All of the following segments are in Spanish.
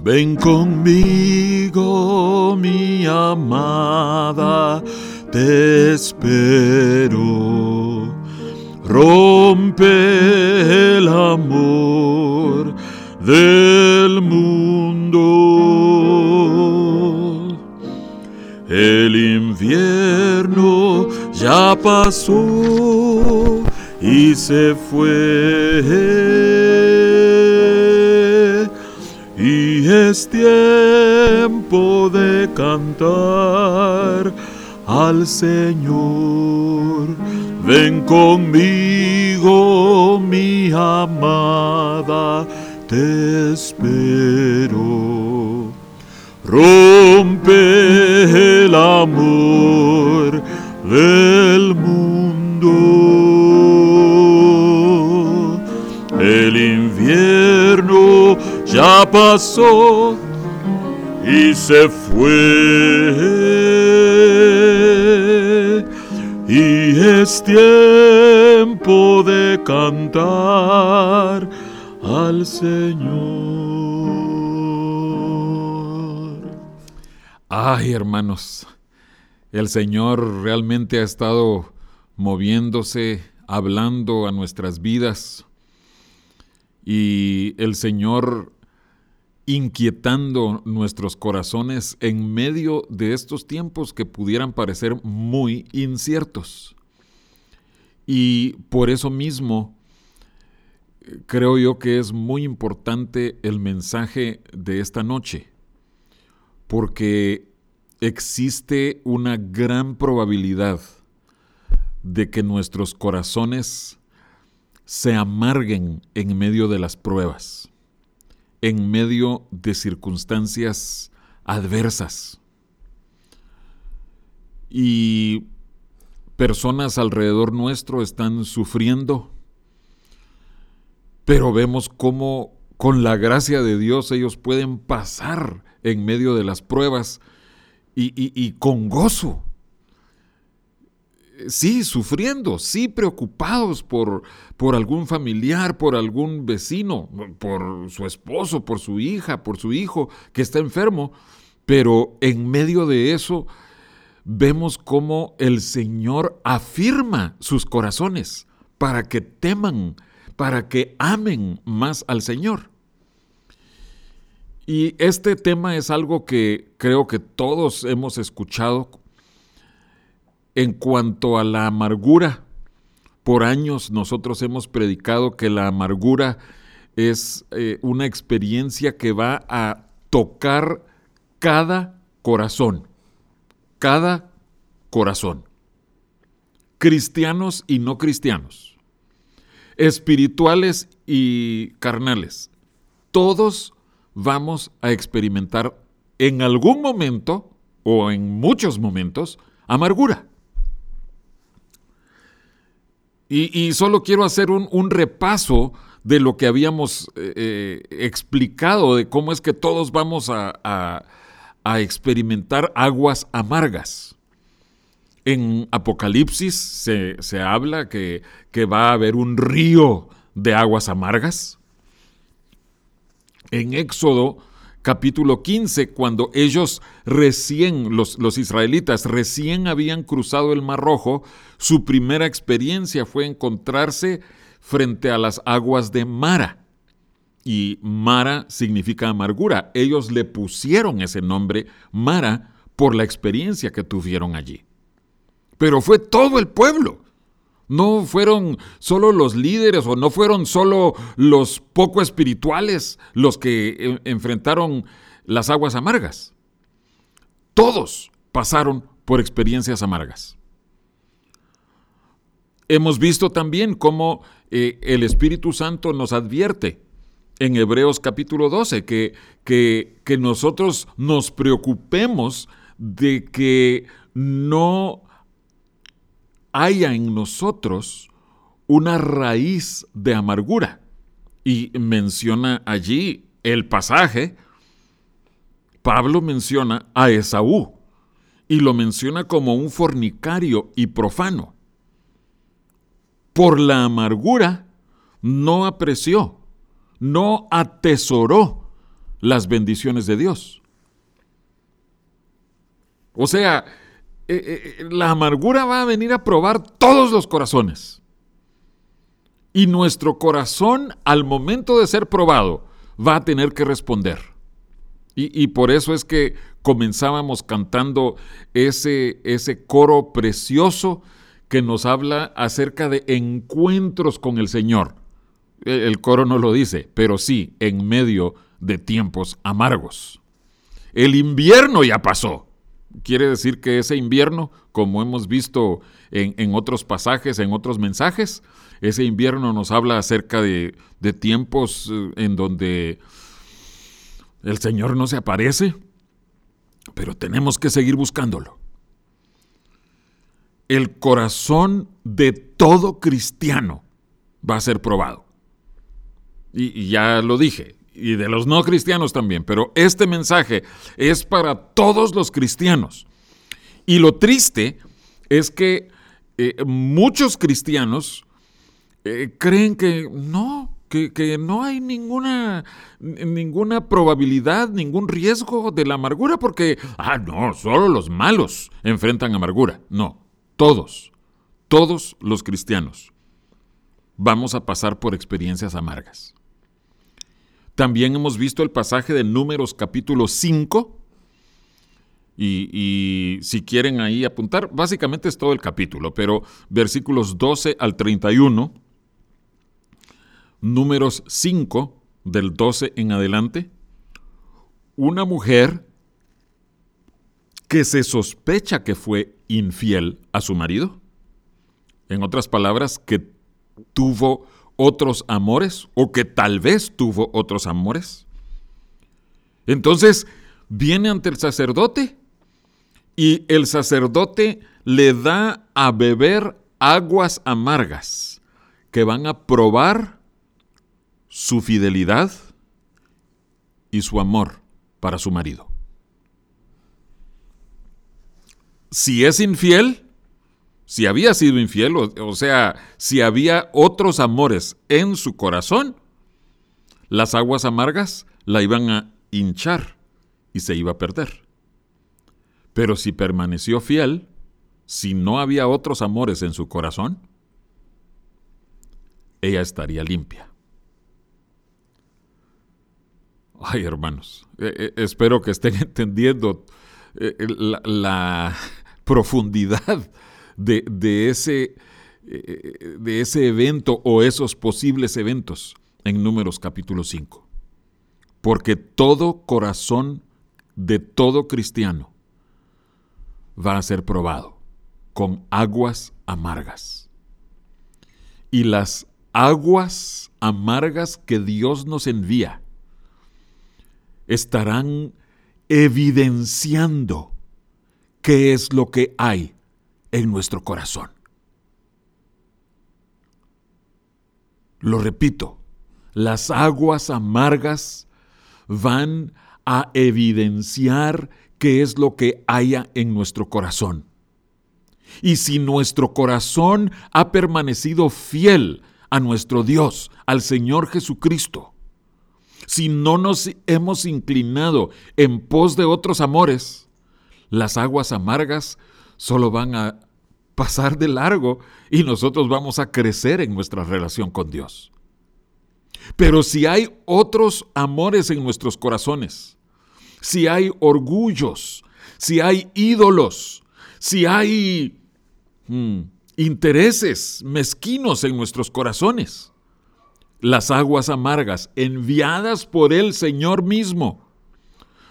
Ven conmigo, mi amada, te espero. Rompe el amor del mundo. El invierno ya pasó y se fue. Es tiempo de cantar al Señor. Ven conmigo, mi amada, te espero. Rompe el amor pasó y se fue. Y es tiempo de cantar al Señor. Ay, hermanos, el Señor realmente ha estado moviéndose, hablando a nuestras vidas y el Señor inquietando nuestros corazones en medio de estos tiempos que pudieran parecer muy inciertos. Y por eso mismo creo yo que es muy importante el mensaje de esta noche, porque existe una gran probabilidad de que nuestros corazones se amarguen en medio de las pruebas en medio de circunstancias adversas. Y personas alrededor nuestro están sufriendo, pero vemos cómo con la gracia de Dios ellos pueden pasar en medio de las pruebas y, con gozo sí, sufriendo, sí, preocupados por, por algún familiar, por algún vecino, por su esposo, por su hija, por su hijo que está enfermo, pero en medio de eso vemos cómo el Señor afirma sus corazones para que teman, para que amen más al Señor. Y este tema es algo que creo que todos hemos escuchado en cuanto a la amargura, por años nosotros hemos predicado que la amargura es eh, una experiencia que va a tocar cada corazón, cada corazón, cristianos y no cristianos, espirituales y carnales, todos vamos a experimentar en algún momento o en muchos momentos amargura. Y, solo quiero hacer un, repaso de lo que habíamos eh, eh, explicado, de cómo es que todos vamos a, experimentar aguas amargas. En Apocalipsis se, habla que, que, va a haber un río de aguas amargas. En Éxodo capítulo 15, cuando ellos recién, los, los, israelitas, recién habían cruzado el Mar Rojo, su primera experiencia fue encontrarse frente a las aguas de Mara. Y Mara significa amargura. Ellos le pusieron ese nombre Mara por la experiencia que tuvieron allí. Pero fue todo el pueblo. No fueron solo los líderes o no fueron solo los poco espirituales los que eh, enfrentaron las aguas amargas. Todos pasaron por experiencias amargas. Hemos visto también cómo eh, el Espíritu Santo nos advierte en Hebreos capítulo 12 que, que, que nosotros nos preocupemos de que no haya en nosotros una raíz de amargura. Y menciona allí el pasaje, Pablo menciona a Esaú y lo menciona como un fornicario y profano. Por la amargura no apreció, no atesoró las bendiciones de Dios. O sea, eh, eh, la amargura va a venir a probar todos los corazones. Y nuestro corazón, al momento de ser probado, va a tener que responder. Y, por eso es que comenzábamos cantando ese, ese coro precioso que nos habla acerca de encuentros con el Señor. El coro no lo dice, pero sí, en medio de tiempos amargos. El invierno ya pasó. Quiere decir que ese invierno, como hemos visto en, en otros pasajes, en otros mensajes, ese invierno nos habla acerca de, tiempos eh, en donde el Señor no se aparece, pero tenemos que seguir buscándolo. El corazón de todo cristiano va a ser probado. Y, y, ya lo dije, y de los no cristianos también, pero este mensaje es para todos los cristianos. Y lo triste es que eh, muchos cristianos eh, creen que no, que, no hay ninguna, ninguna probabilidad, ningún riesgo de la amargura, porque, ah, no, solo los malos enfrentan amargura. No, todos, todos los cristianos vamos a pasar por experiencias amargas. También hemos visto el pasaje de Números capítulo 5, y, si quieren ahí apuntar, básicamente es todo el capítulo, pero versículos 12 al 31 números 5, del 12 en adelante, una mujer que se sospecha que fue infiel a su marido. En otras palabras, que tuvo otros amores o que tal vez tuvo otros amores. Entonces viene ante el sacerdote y el sacerdote le da a beber aguas amargas que van a probar su fidelidad y su amor para su marido. Si es infiel, si había sido infiel, o, sea, si había otros amores en su corazón, las aguas amargas la iban a hinchar y se iba a perder. Pero si permaneció fiel, si no había otros amores en su corazón, ella estaría limpia. Ay, hermanos, eh, eh, espero que estén entendiendo eh, la, profundidad de, ese, de ese evento o esos posibles eventos en Números capítulo 5. Porque todo corazón de todo cristiano va a ser probado con aguas amargas. Y las aguas amargas que Dios nos envía estarán evidenciando qué es lo que hay en nuestro corazón. Lo repito, las aguas amargas van a evidenciar qué es lo que haya en nuestro corazón. Y si nuestro corazón ha permanecido fiel a nuestro Dios, al Señor Jesucristo, si no nos hemos inclinado en pos de otros amores, las aguas amargas solo van a pasar de largo y nosotros vamos a crecer en nuestra relación con Dios. Pero si hay otros amores en nuestros corazones, si hay orgullos, si hay ídolos, si hay hmm, intereses mezquinos en nuestros corazones, las aguas amargas enviadas por el Señor mismo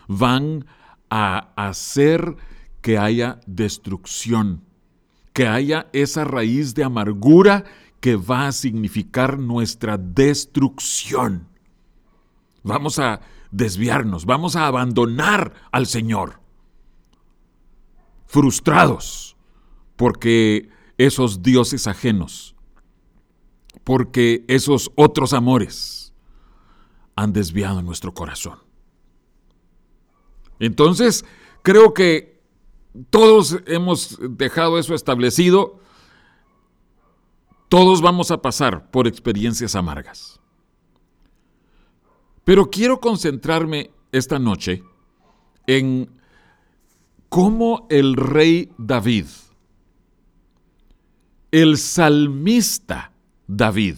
van a hacer que haya destrucción, que haya esa raíz de amargura que va a significar nuestra destrucción. Vamos a desviarnos, vamos a abandonar al Señor, frustrados porque esos dioses ajenos porque esos otros amores han desviado nuestro corazón. Entonces, creo que todos hemos dejado eso establecido. Todos vamos a pasar por experiencias amargas. Pero quiero concentrarme esta noche en cómo el rey David, el salmista David,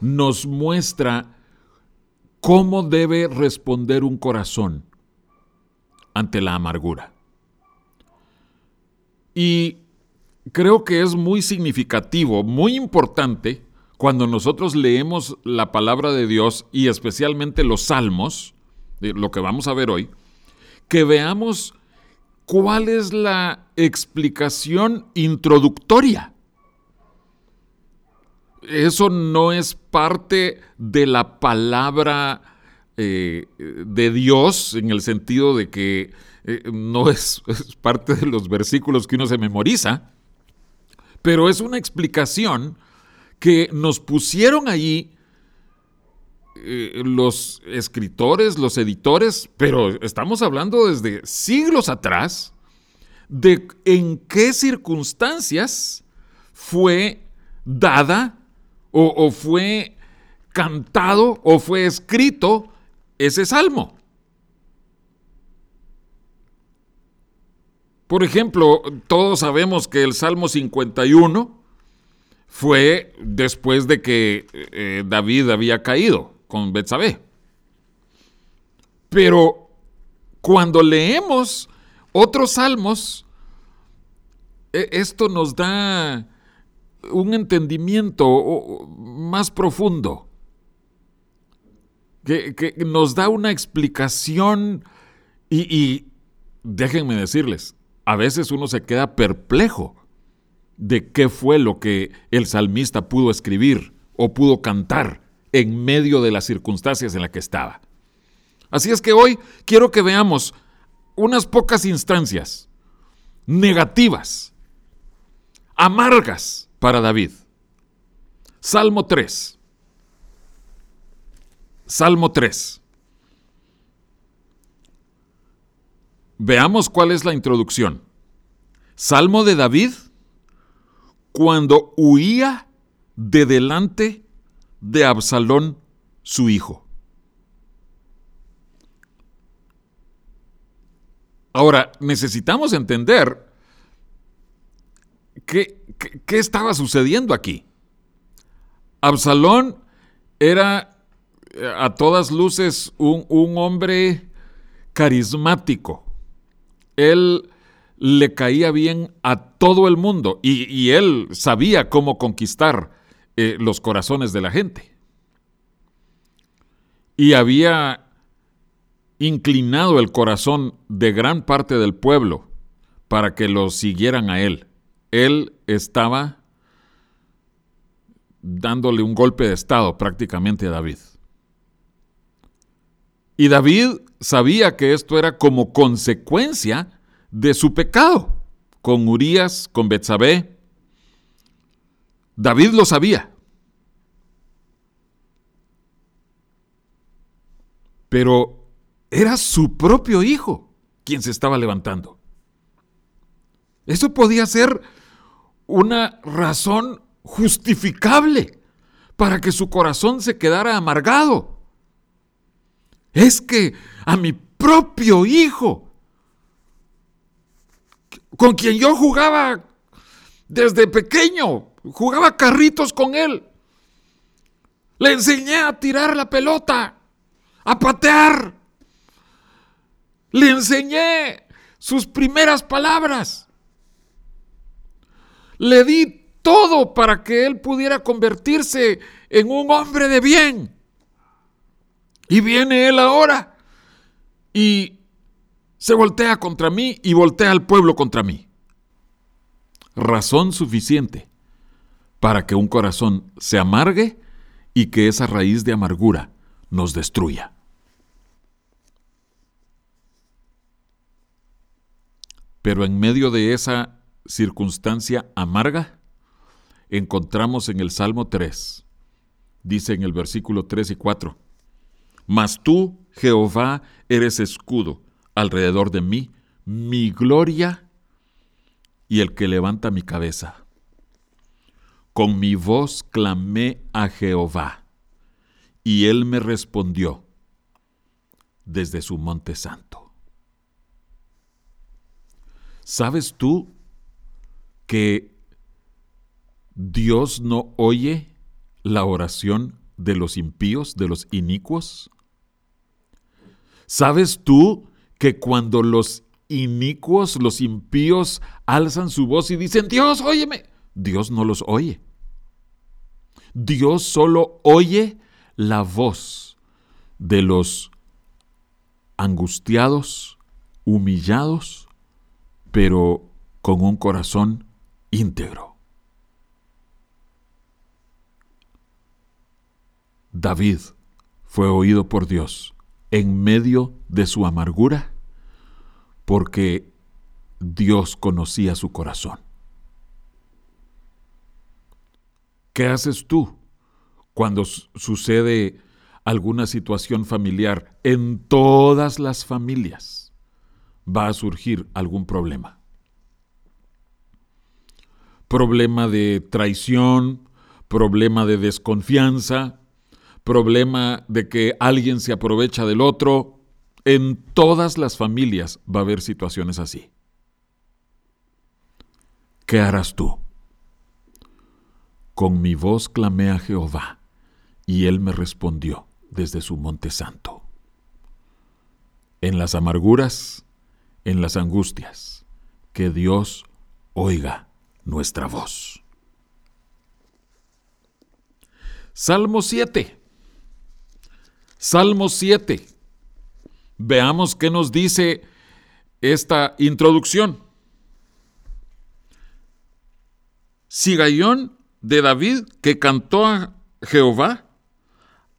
nos muestra cómo debe responder un corazón ante la amargura. Y creo que es muy significativo, muy importante, cuando nosotros leemos la palabra de Dios y especialmente los salmos, lo que vamos a ver hoy, que veamos cuál es la explicación introductoria. Eso no es parte de la palabra eh, de Dios en el sentido de que eh, no es, parte de los versículos que uno se memoriza, pero es una explicación que nos pusieron allí eh, los escritores, los editores, pero estamos hablando desde siglos atrás, de en qué circunstancias fue dada o fue cantado o fue escrito ese salmo. Por ejemplo, todos sabemos que el Salmo 51 fue después de que eh, David había caído con Betsabé. Pero cuando leemos otros salmos, e, esto nos da un entendimiento más profundo, que, nos da una explicación y, y déjenme decirles, a veces uno se queda perplejo de qué fue lo que el salmista pudo escribir o pudo cantar en medio de las circunstancias en las que estaba. Así es que hoy quiero que veamos unas pocas instancias negativas, amargas para David. Salmo 3. Salmo 3. Veamos cuál es la introducción. Salmo de David cuando huía de delante de Absalón, su hijo. Ahora, necesitamos entender qué, estaba sucediendo aquí. Absalón era eh, a todas luces un, un hombre carismático. Él le caía bien a todo el mundo y, él sabía cómo conquistar eh, los corazones de la gente. Y había inclinado el corazón de gran parte del pueblo para que lo siguieran a él. Él estaba dándole un golpe de estado prácticamente a David. Y David sabía que esto era como consecuencia de su pecado con Urias, con Betsabé. David lo sabía. Pero era su propio hijo quien se estaba levantando. Eso podía ser una razón justificable para que su corazón se quedara amargado. Es que a mi propio hijo con quien yo jugaba desde pequeño, jugaba carritos con él. Le enseñé a tirar la pelota, a patear. Le enseñé sus primeras palabras. Le di todo para que él pudiera convertirse en un hombre de bien. Y viene él ahora y se voltea contra mí y voltea al pueblo contra mí. Razón suficiente para que un corazón se amargue y que esa raíz de amargura nos destruya. Pero en medio de esa circunstancia amarga, encontramos en el Salmo 3, dice en el versículo 3 y 4, Mas tú, Jehová, eres escudo alrededor de mí mi gloria y el que levanta mi cabeza. Con mi voz clamé a Jehová, y él me respondió. desde su monte santo. ¿Sabes tú que Dios no oye la oración de los impíos, de los inicuos? ¿Sabes tú que cuando los inicuos, los impíos, alzan su voz y dicen, Dios, óyeme, Dios no los oye. Dios solo oye la voz de los angustiados, humillados, pero con un corazón íntegro. David fue oído por Dios en medio de su amargura porque Dios conocía su corazón. ¿Qué haces tú cuando sucede alguna situación familiar? En todas las familias va a surgir algún problema. Problema de traición, problema de desconfianza, problema de que alguien se aprovecha del otro. En todas las familias va a haber situaciones así. ¿Qué harás tú? Con mi voz clamé a Jehová, y él me respondió desde su monte santo. En las amarguras, en las angustias, que Dios oiga nuestra voz. Salmo 7. Salmo 7. Veamos qué nos dice esta introducción. Sigayón de David que cantó a Jehová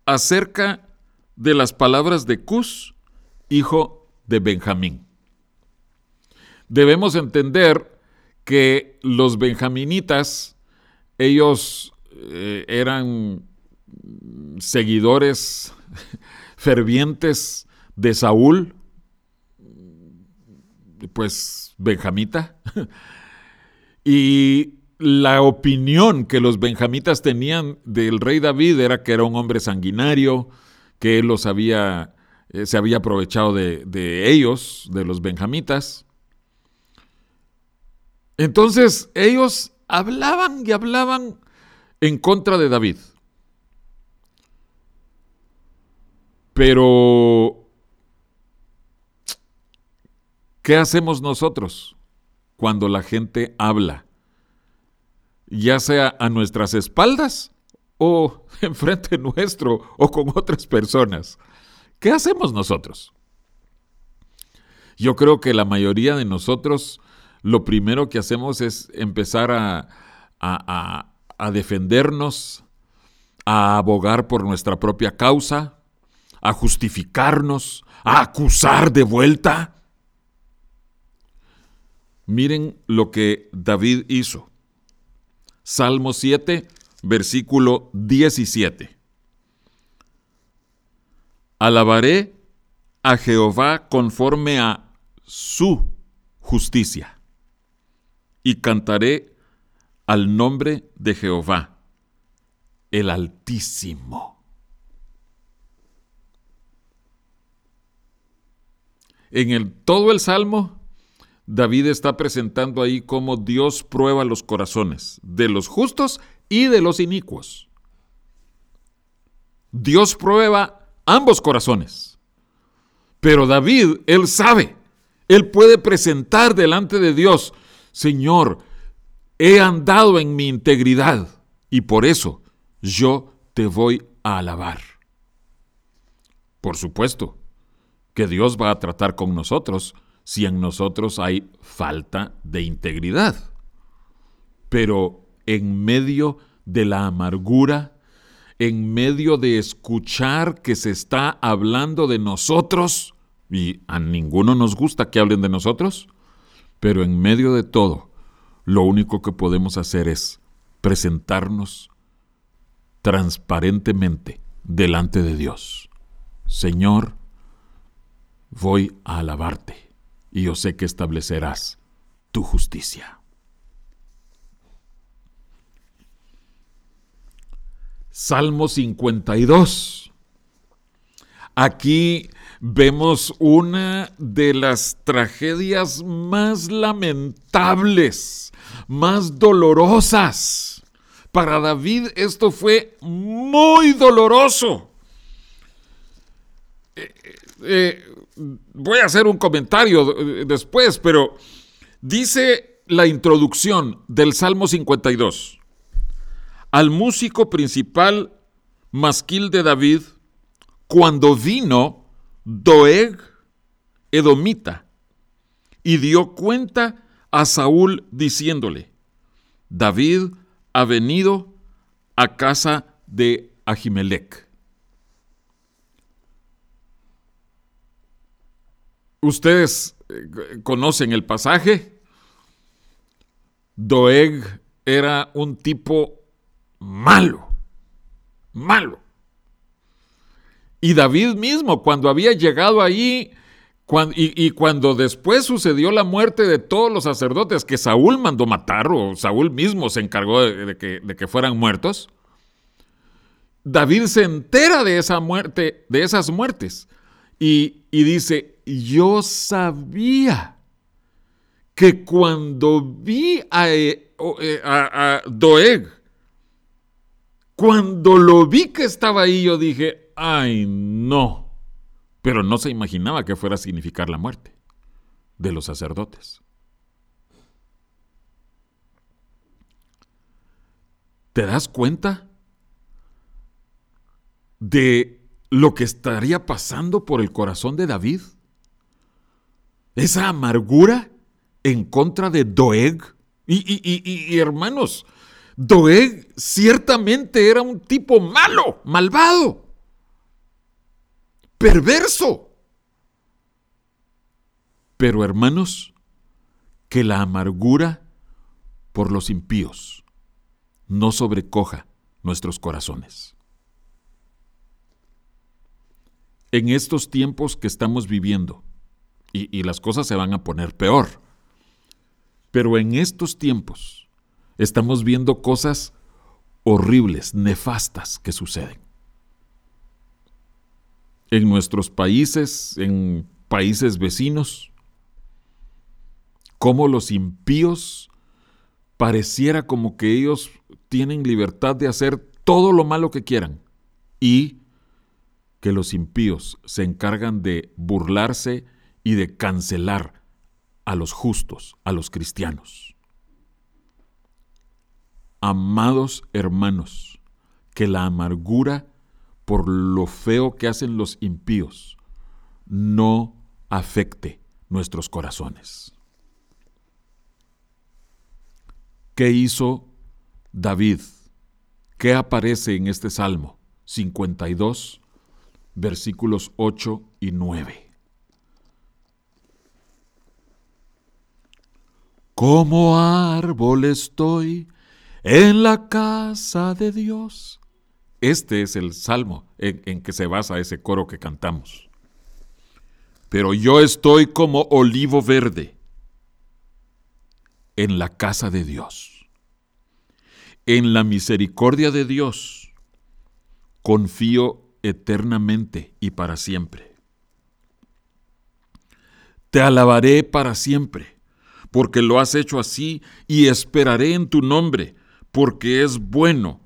acerca de las palabras de Cus, hijo de Benjamín. Debemos entender que los benjaminitas, ellos eh, eran seguidores fervientes de Saúl, pues benjamita, y la opinión que los benjamitas tenían del rey David era que era un hombre sanguinario, que él los había, eh, se había aprovechado de, de ellos, de los benjamitas. Entonces ellos hablaban y hablaban en contra de David. Pero, ¿qué hacemos nosotros cuando la gente habla? ya sea a nuestras espaldas o enfrente nuestro o con otras personas. ¿Qué hacemos nosotros? Yo creo que la mayoría de nosotros lo primero que hacemos es empezar a, a, a, defendernos, a abogar por nuestra propia causa, a justificarnos, a acusar de vuelta. Miren lo que David hizo. Salmo 7, versículo 17. Alabaré a Jehová conforme a su justicia y cantaré al nombre de Jehová, el Altísimo. En el, todo el Salmo David está presentando ahí cómo Dios prueba los corazones de los justos y de los inicuos. Dios prueba ambos corazones. Pero David, él sabe, él puede presentar delante de Dios, Señor, he andado en mi integridad y por eso yo te voy a alabar. Por supuesto que Dios va a tratar con nosotros si en nosotros hay falta de integridad. Pero en medio de la amargura, en medio de escuchar que se está hablando de nosotros, y a ninguno nos gusta que hablen de nosotros, pero en medio de todo, lo único que podemos hacer es presentarnos transparentemente delante de Dios. Señor, voy a alabarte y yo sé que establecerás tu justicia. Salmo 52. Aquí vemos una de las tragedias más lamentables, más dolorosas. Para David esto fue muy doloroso. Eh, eh, voy a hacer un comentario después, pero dice la introducción del Salmo 52. Al músico principal masquil de David, cuando vino Doeg Edomita y dio cuenta a Saúl diciéndole, David ha venido a casa de Ahimelech. Ustedes eh, conocen el pasaje. Doeg era un tipo malo, malo. Y David mismo, cuando había llegado allí, y, cuando después sucedió la muerte de todos los sacerdotes que Saúl mandó matar, o Saúl mismo se encargó de, que, de que, fueran muertos, David se entera de esa muerte, de esas muertes, y, dice: Yo sabía que cuando vi a, eh, eh, a Doeg, cuando lo vi que estaba ahí, yo dije, ay no. Pero no se imaginaba que fuera a significar la muerte de los sacerdotes. ¿Te das cuenta de lo que estaría pasando por el corazón de David? Esa amargura en contra de Doeg. Y, y hermanos, Doeg ciertamente era un tipo malo, malvado perverso. Pero hermanos, que la amargura por los impíos no sobrecoja nuestros corazones. En estos tiempos que estamos viviendo, y, las cosas se van a poner peor, pero en estos tiempos estamos viendo cosas horribles, nefastas que suceden. En nuestros países, en países vecinos, cómo los impíos pareciera como que ellos tienen libertad de hacer todo lo malo que quieran y que los impíos se encargan de burlarse y de cancelar a los justos, a los cristianos. Amados hermanos, que la amargura por lo feo que hacen los impíos, no afecte nuestros corazones. ¿Qué hizo David? ¿Qué aparece en este Salmo 52, versículos 8 y 9? Como árbol estoy en la casa de Dios este es el salmo en, que se basa ese coro que cantamos. Pero yo estoy como olivo verde en la casa de Dios. En la misericordia de Dios confío eternamente y para siempre. Te alabaré para siempre, porque lo has hecho así, y esperaré en tu nombre, porque es bueno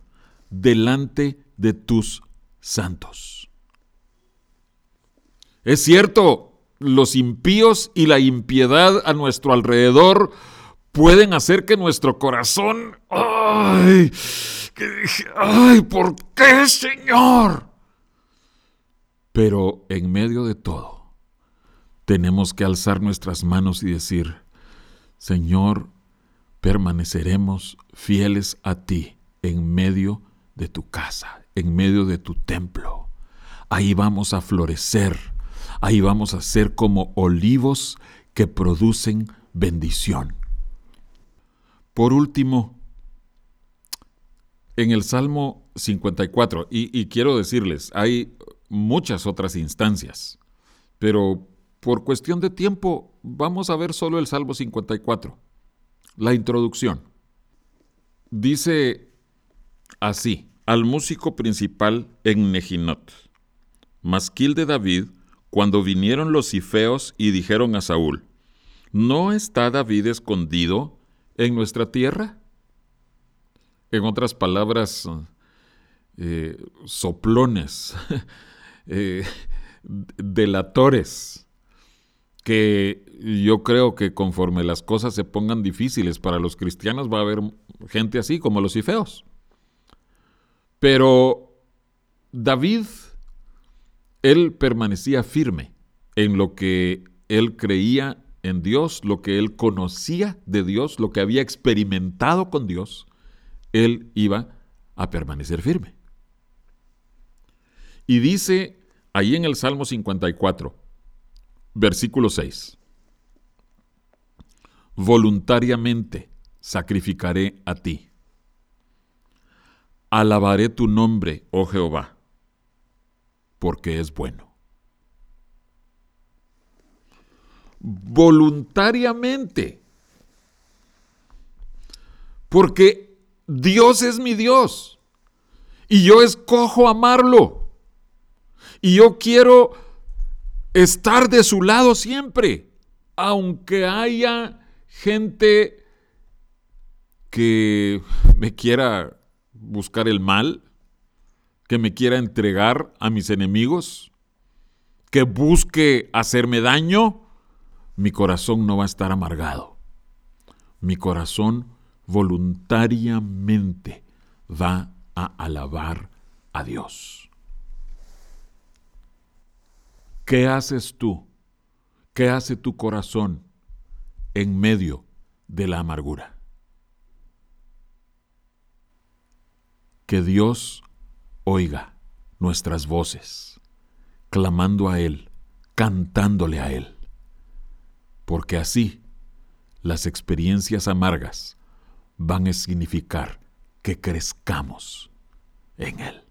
delante de tus santos. Es cierto, los impíos y la impiedad a nuestro alrededor pueden hacer que nuestro corazón, ay, ay, ¿por qué, Señor? Pero en medio de todo, tenemos que alzar nuestras manos y decir, Señor, permaneceremos fieles a ti en medio de tu casa, en medio de tu templo. Ahí vamos a florecer, ahí vamos a ser como olivos que producen bendición. Por último, en el Salmo 54, y, y quiero decirles, hay muchas otras instancias, pero por cuestión de tiempo vamos a ver solo el Salmo 54, la introducción. Dice así, al músico principal en Nejinot. masquil de David, cuando vinieron los cifeos y dijeron a Saúl, ¿no está David escondido en nuestra tierra? En otras palabras, eh, soplones, eh, delatores, que yo creo que conforme las cosas se pongan difíciles para los cristianos va a haber gente así como los cifeos. Pero David, él permanecía firme en lo que él creía en Dios, lo que él conocía de Dios, lo que había experimentado con Dios, él iba a permanecer firme. Y dice ahí en el Salmo 54, versículo 6, voluntariamente sacrificaré a ti. Alabaré tu nombre, oh Jehová, porque es bueno. Voluntariamente. Porque Dios es mi Dios. Y yo escojo amarlo. Y yo quiero estar de su lado siempre, aunque haya gente que me quiera buscar el mal, que me quiera entregar a mis enemigos, que busque hacerme daño, mi corazón no va a estar amargado. Mi corazón voluntariamente va a alabar a Dios. ¿Qué haces tú? ¿Qué hace tu corazón en medio de la amargura? Que Dios oiga nuestras voces, clamando a Él, cantándole a Él, porque así las experiencias amargas van a significar que crezcamos en Él.